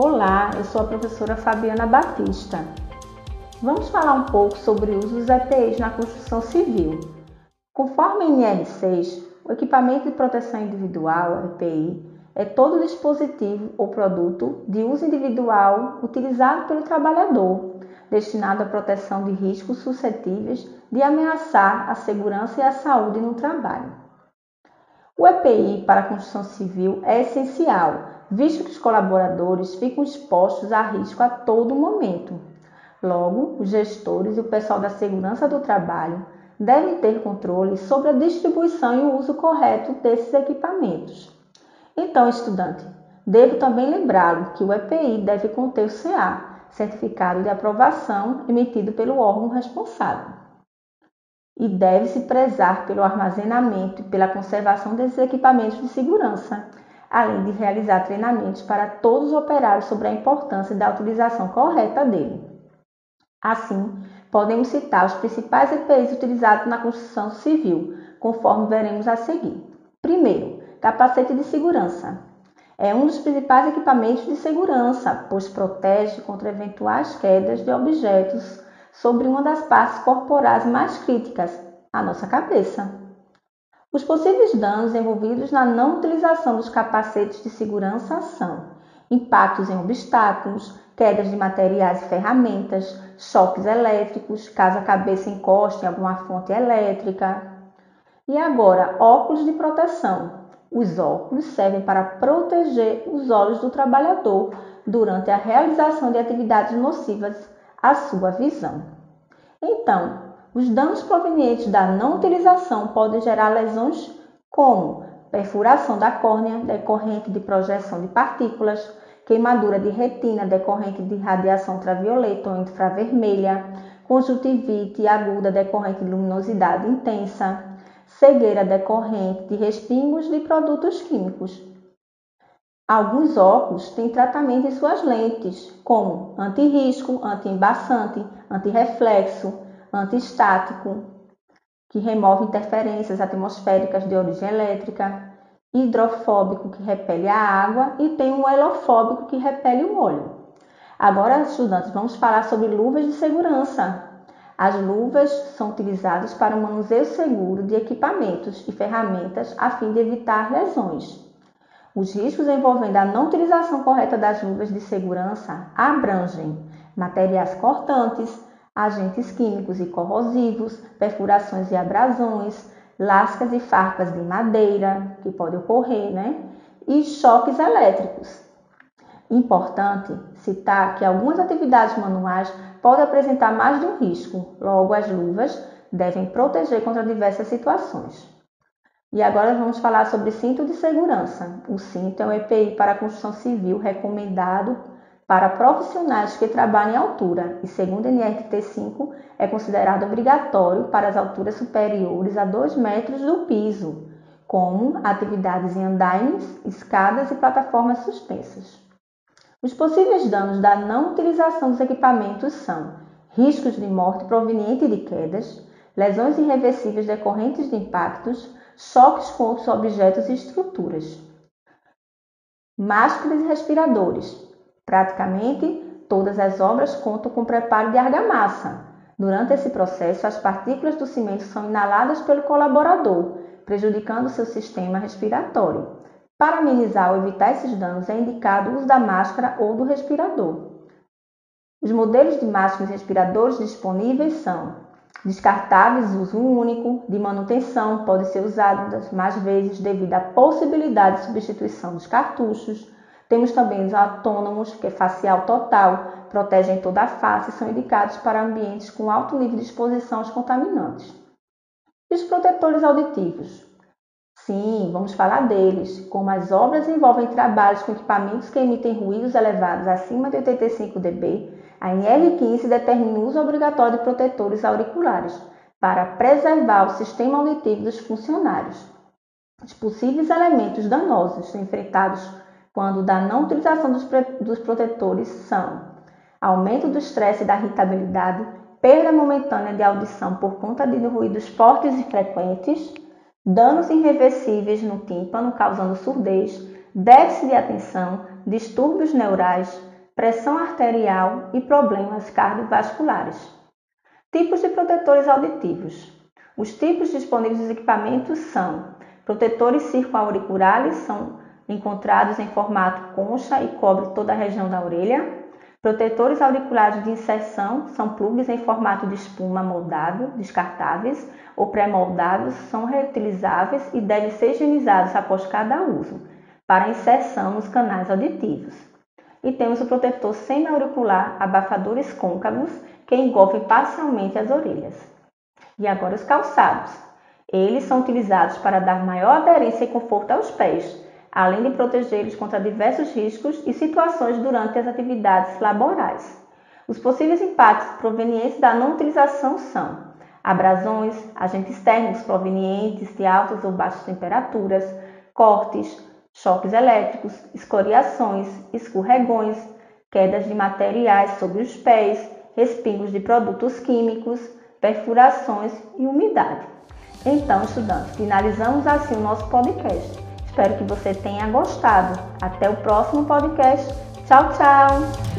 Olá, eu sou a professora Fabiana Batista. Vamos falar um pouco sobre o uso dos EPIs na construção civil. Conforme a NR6, o equipamento de proteção individual, EPI, é todo dispositivo ou produto de uso individual utilizado pelo trabalhador, destinado à proteção de riscos suscetíveis de ameaçar a segurança e a saúde no trabalho. O EPI para a construção civil é essencial, visto que os colaboradores ficam expostos a risco a todo momento. Logo, os gestores e o pessoal da segurança do trabalho devem ter controle sobre a distribuição e o uso correto desses equipamentos. Então, estudante, devo também lembrá-lo que o EPI deve conter o CA, Certificado de Aprovação, emitido pelo órgão responsável e deve-se prezar pelo armazenamento e pela conservação desses equipamentos de segurança, além de realizar treinamentos para todos os operários sobre a importância da utilização correta dele. Assim, podemos citar os principais EPIs utilizados na construção civil, conforme veremos a seguir. Primeiro, capacete de segurança. É um dos principais equipamentos de segurança, pois protege contra eventuais quedas de objetos sobre uma das partes corporais mais críticas, a nossa cabeça. Os possíveis danos envolvidos na não utilização dos capacetes de segurança são impactos em obstáculos, quedas de materiais e ferramentas, choques elétricos, caso a cabeça encoste em alguma fonte elétrica. E agora, óculos de proteção. Os óculos servem para proteger os olhos do trabalhador durante a realização de atividades nocivas a sua visão. Então, os danos provenientes da não utilização podem gerar lesões como perfuração da córnea decorrente de projeção de partículas, queimadura de retina decorrente de radiação ultravioleta ou infravermelha, conjuntivite aguda decorrente de luminosidade intensa, cegueira decorrente de respingos de produtos químicos, Alguns óculos têm tratamento em suas lentes, como anti-risco, anti-embaçante, anti-reflexo, anti-estático, que remove interferências atmosféricas de origem elétrica, hidrofóbico, que repele a água, e tem um helofóbico, que repele o óleo. Agora, estudantes, vamos falar sobre luvas de segurança. As luvas são utilizadas para o manuseio seguro de equipamentos e ferramentas a fim de evitar lesões. Os riscos envolvendo a não utilização correta das luvas de segurança abrangem materiais cortantes, agentes químicos e corrosivos, perfurações e abrasões, lascas e farpas de madeira, que pode ocorrer, né? E choques elétricos. Importante citar que algumas atividades manuais podem apresentar mais de um risco, logo as luvas devem proteger contra diversas situações. E agora vamos falar sobre cinto de segurança. O cinto é um EPI para construção civil recomendado para profissionais que trabalham em altura e, segundo a NRT5, é considerado obrigatório para as alturas superiores a 2 metros do piso, como atividades em andaimes, escadas e plataformas suspensas. Os possíveis danos da não utilização dos equipamentos são riscos de morte proveniente de quedas, lesões irreversíveis decorrentes de impactos, choques com outros objetos e estruturas. Máscaras e respiradores. Praticamente todas as obras contam com preparo de argamassa. Durante esse processo, as partículas do cimento são inaladas pelo colaborador, prejudicando seu sistema respiratório. Para amenizar ou evitar esses danos, é indicado o uso da máscara ou do respirador. Os modelos de máscaras e respiradores disponíveis são Descartáveis, uso único, de manutenção, pode ser usado mais vezes devido à possibilidade de substituição dos cartuchos. Temos também os autônomos, que é facial total, protegem toda a face e são indicados para ambientes com alto nível de exposição aos contaminantes. E os protetores auditivos? Sim, vamos falar deles. Como as obras envolvem trabalhos com equipamentos que emitem ruídos elevados acima de 85 dB, a NR15 determina o uso obrigatório de protetores auriculares para preservar o sistema auditivo dos funcionários. Os possíveis elementos danosos enfrentados quando da não utilização dos, dos protetores são aumento do estresse e da irritabilidade, perda momentânea de audição por conta de ruídos fortes e frequentes, danos irreversíveis no tímpano causando surdez, déficit de atenção, distúrbios neurais, pressão arterial e problemas cardiovasculares. Tipos de protetores auditivos. Os tipos disponíveis dos equipamentos são protetores circoauriculares, são encontrados em formato concha e cobre toda a região da orelha. Protetores auriculares de inserção são plugs em formato de espuma moldável, descartáveis ou pré-moldáveis, são reutilizáveis e devem ser higienizados após cada uso, para inserção nos canais auditivos. E temos o protetor semi-auricular abafadores côncavos que envolvem parcialmente as orelhas. E agora os calçados. Eles são utilizados para dar maior aderência e conforto aos pés, além de protegê-los contra diversos riscos e situações durante as atividades laborais. Os possíveis impactos provenientes da não utilização são abrasões, agentes térmicos provenientes de altas ou baixas temperaturas, cortes, choques elétricos, escoriações, escorregões, quedas de materiais sobre os pés, respingos de produtos químicos, perfurações e umidade. Então, estudantes, finalizamos assim o nosso podcast. Espero que você tenha gostado. Até o próximo podcast. Tchau, tchau!